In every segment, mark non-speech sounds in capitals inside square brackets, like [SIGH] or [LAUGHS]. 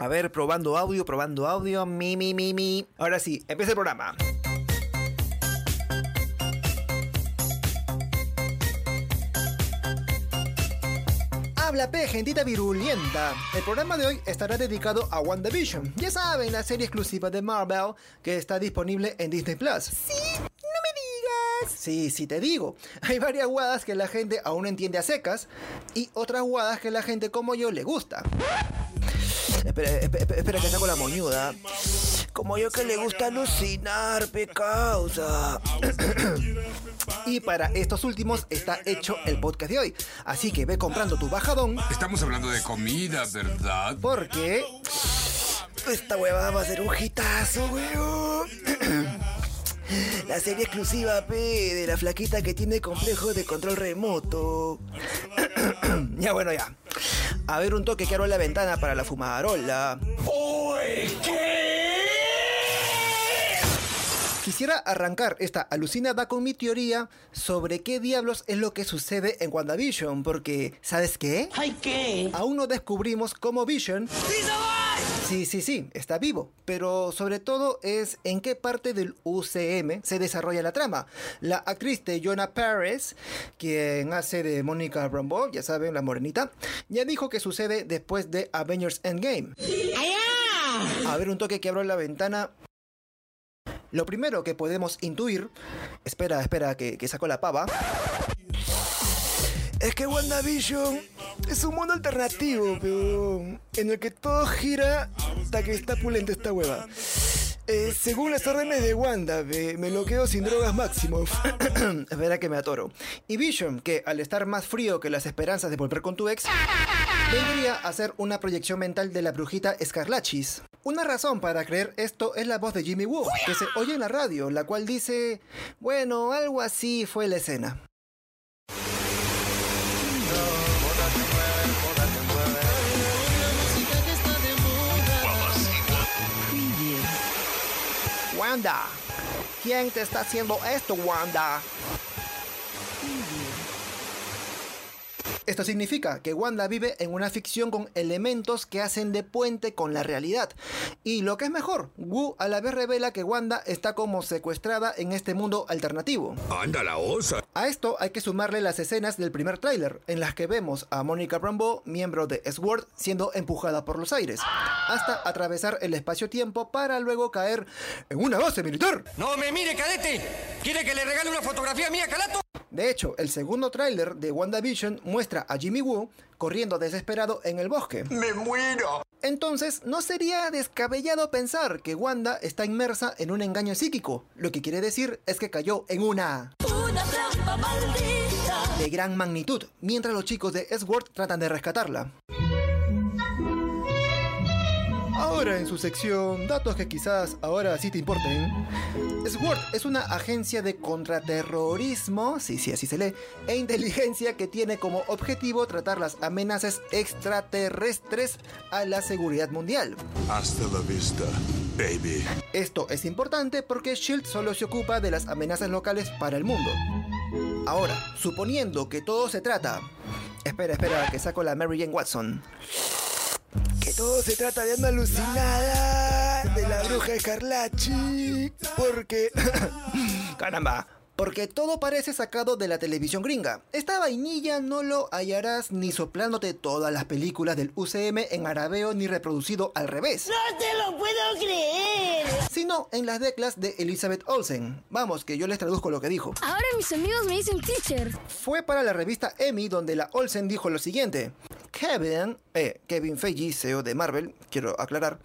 A ver, probando audio, probando audio. Mi, mi, mi, mi. Ahora sí, empieza el programa. Habla P, gentita virulenta. El programa de hoy estará dedicado a WandaVision. Ya saben, la serie exclusiva de Marvel que está disponible en Disney Plus. Sí, no me digas. Sí, sí te digo. Hay varias guadas que la gente aún no entiende a secas y otras guadas que la gente como yo le gusta. Espera, espera, espera que saco la moñuda. Como yo que le gusta alucinar, causa. y para estos últimos está hecho el podcast de hoy. Así que ve comprando tu bajadón. Estamos hablando de comida, ¿verdad? Porque esta huevada va a ser un hitazo, weón. [CLEARS THROAT] La serie exclusiva, P, de la flaquita que tiene complejo de control remoto. [CLEARS THROAT] ya bueno, ya. A ver un toque que abro la ventana para la fumarola. ¡Uy! ¿Qué? Quisiera arrancar esta alucinada con mi teoría sobre qué diablos es lo que sucede en WandaVision, porque ¿sabes qué? ¿Ay qué? Aún no descubrimos cómo Vision... Sí, sí, sí, está vivo, pero sobre todo es en qué parte del UCM se desarrolla la trama. La actriz de Jonah Paris, quien hace de Mónica Rambeau, ya saben, la morenita, ya dijo que sucede después de Avengers Endgame. A ver un toque que abro la ventana. Lo primero que podemos intuir, espera, espera, que, que saco la pava, es que WandaVision es un mundo alternativo, peón, en el que todo gira hasta que está pulenta esta hueva. Eh, según las órdenes de Wanda, me, me lo quedo sin drogas máximo. [COUGHS] Espera que me atoro. Y Vision, que al estar más frío que las esperanzas de volver con tu ex, vendría a hacer una proyección mental de la brujita Escarlachis. Una razón para creer esto es la voz de Jimmy Woo, que se oye en la radio, la cual dice, bueno, algo así fue la escena. Wanda, ¿quién te está haciendo esto, Wanda? Esto significa que Wanda vive en una ficción con elementos que hacen de puente con la realidad. Y lo que es mejor, Wu a la vez revela que Wanda está como secuestrada en este mundo alternativo. ¡Anda la osa! A esto hay que sumarle las escenas del primer tráiler, en las que vemos a Mónica Rambeau, miembro de SWORD, siendo empujada por los aires, hasta atravesar el espacio-tiempo para luego caer en una base militar. ¡No me mire, cadete! ¿Quiere que le regale una fotografía mía, calato? De hecho, el segundo tráiler de WandaVision muestra a Jimmy Woo corriendo desesperado en el bosque. ¡Me muero! Entonces, no sería descabellado pensar que Wanda está inmersa en un engaño psíquico, lo que quiere decir es que cayó en una Una trampa maldita. de gran magnitud, mientras los chicos de S-Word tratan de rescatarla. Ahora en su sección, datos que quizás ahora sí te importen. SWORD es una agencia de contraterrorismo, sí, sí, así se lee, e inteligencia que tiene como objetivo tratar las amenazas extraterrestres a la seguridad mundial. Hasta la vista, baby. Esto es importante porque SHIELD solo se ocupa de las amenazas locales para el mundo. Ahora, suponiendo que todo se trata... Espera, espera, que saco la Mary Jane Watson. Que todo se trata de una alucinada de la bruja Escarlachi. Porque... [COUGHS] Caramba. Porque todo parece sacado de la televisión gringa. Esta vainilla no lo hallarás ni soplándote todas las películas del UCM en arabeo ni reproducido al revés. No te lo puedo creer. Sino en las declas de Elizabeth Olsen. Vamos, que yo les traduzco lo que dijo. Ahora mis amigos me dicen teacher. Fue para la revista Emmy donde la Olsen dijo lo siguiente. Kevin, eh, Kevin Feige, CEO de Marvel, quiero aclarar,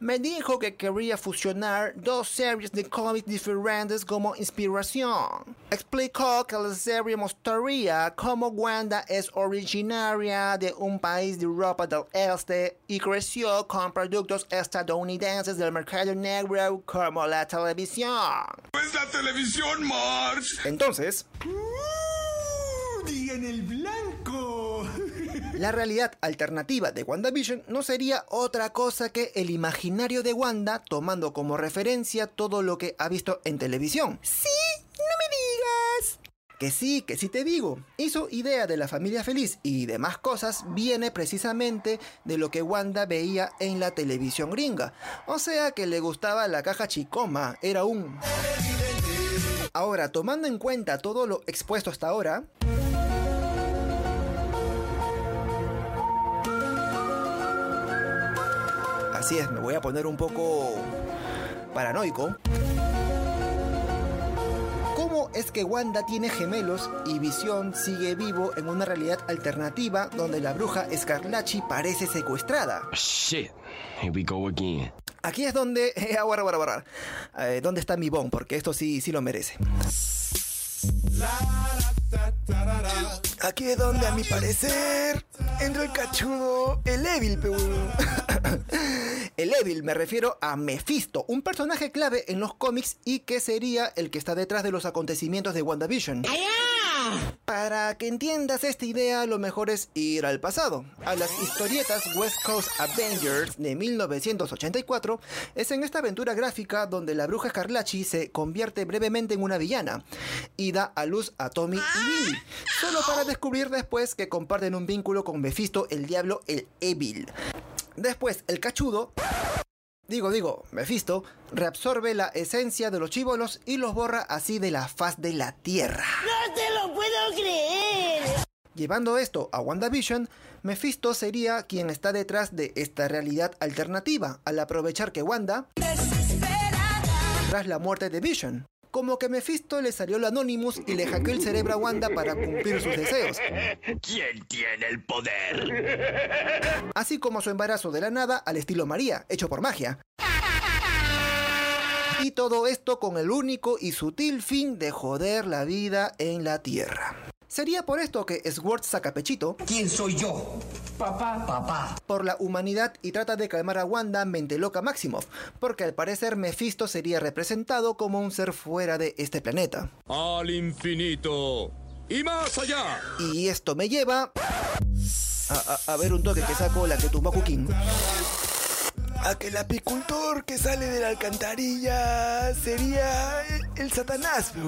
me dijo que quería fusionar dos series de cómics diferentes como inspiración. Explicó que la serie mostraría cómo Wanda es originaria de un país de Europa del Este y creció con productos estadounidenses del mercado negro como la televisión. ¡Es la televisión, Marge! Entonces, ¡Digan el blanco! La realidad alternativa de WandaVision no sería otra cosa que el imaginario de Wanda tomando como referencia todo lo que ha visto en televisión. Sí, no me digas. Que sí, que sí te digo. Y su idea de la familia feliz y demás cosas viene precisamente de lo que Wanda veía en la televisión gringa. O sea que le gustaba la caja chicoma, era un... Ahora, tomando en cuenta todo lo expuesto hasta ahora, Así es, me voy a poner un poco paranoico. ¿Cómo es que Wanda tiene gemelos y Visión sigue vivo en una realidad alternativa donde la bruja Escarlachi parece secuestrada? Shit. Here we go again. Aquí es donde... [LAUGHS] Eh, aguarda, aguarda. Eh, ¿Dónde está mi bon? Porque esto sí, sí lo merece. Aquí es donde, a mi parecer, entra el cachudo, el Evil. [COUGHS] El Evil me refiero a Mephisto, un personaje clave en los cómics y que sería el que está detrás de los acontecimientos de WandaVision. Para que entiendas esta idea, lo mejor es ir al pasado. A las historietas West Coast Avengers de 1984, es en esta aventura gráfica donde la bruja Escarlachi se convierte brevemente en una villana y da a luz a Tommy y Billy, solo para descubrir después que comparten un vínculo con Mephisto, el diablo, el Evil. Después, el cachudo digo, digo, Mephisto, reabsorbe la esencia de los chíbolos y los borra así de la faz de la tierra. Llevando esto a WandaVision, Mephisto sería quien está detrás de esta realidad alternativa, al aprovechar que Wanda, tras la muerte de Vision, como que Mephisto le salió el Anonymous y le hackeó el cerebro a Wanda para cumplir sus deseos, ¿Quién tiene el poder? así como su embarazo de la nada al estilo María, hecho por magia. Y todo esto con el único y sutil fin de joder la vida en la Tierra. Sería por esto que Sword saca pechito ¿Quién soy yo? Papá. Papá. por la humanidad y trata de calmar a Wanda mente loca Maximoff, porque al parecer Mephisto sería representado como un ser fuera de este planeta. Al infinito y más allá. Y esto me lleva a, a- a ver un toque que saco la que tumbó a Cuquín. A que el apicultor que sale de la alcantarilla sería el, el Satanás. [LAUGHS]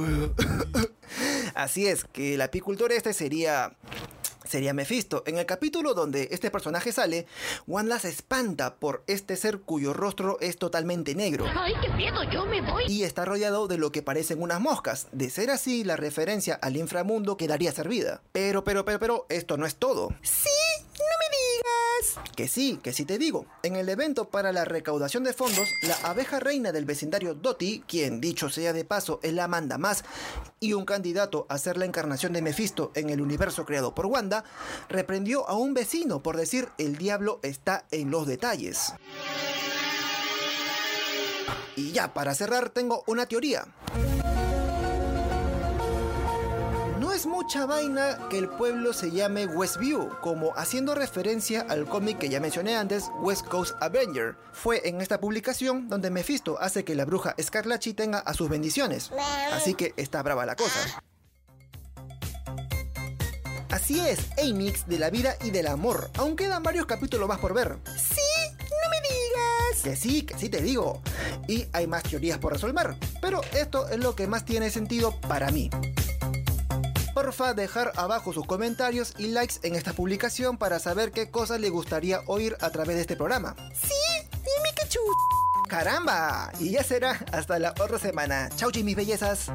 Así es, que el apicultor este sería... Sería Mephisto. En el capítulo donde este personaje sale, Wanda se espanta por este ser cuyo rostro es totalmente negro. Ay, qué miedo, yo me voy. y está rodeado de lo que parecen unas moscas. De ser así, la referencia al inframundo quedaría servida. Pero, pero, pero, pero, esto no es todo. ¡Sí! Que sí, que sí te digo. En el evento para la recaudación de fondos, la abeja reina del vecindario Doti, quien dicho sea de paso es la manda más, y un candidato a ser la encarnación de Mephisto en el universo creado por Wanda, reprendió a un vecino por decir el diablo está en los detalles. Y ya, para cerrar, tengo una teoría. Mucha vaina que el pueblo se llame Westview, como haciendo referencia al cómic que ya mencioné antes, West Coast Avenger. Fue en esta publicación donde Mephisto hace que la bruja Scarlachi tenga a sus bendiciones. Así que está brava la cosa. Así es, Amix de la vida y del amor. Aún quedan varios capítulos más por ver. ¡Sí! ¡No me digas! Que sí, que sí te digo. Y hay más teorías por resolver. Pero esto es lo que más tiene sentido para mí. Porfa, dejar abajo sus comentarios y likes en esta publicación para saber qué cosas le gustaría oír a través de este programa. ¡Sí! ¡Dime que ¡Caramba! Y ya será hasta la otra semana. Chau, mis bellezas.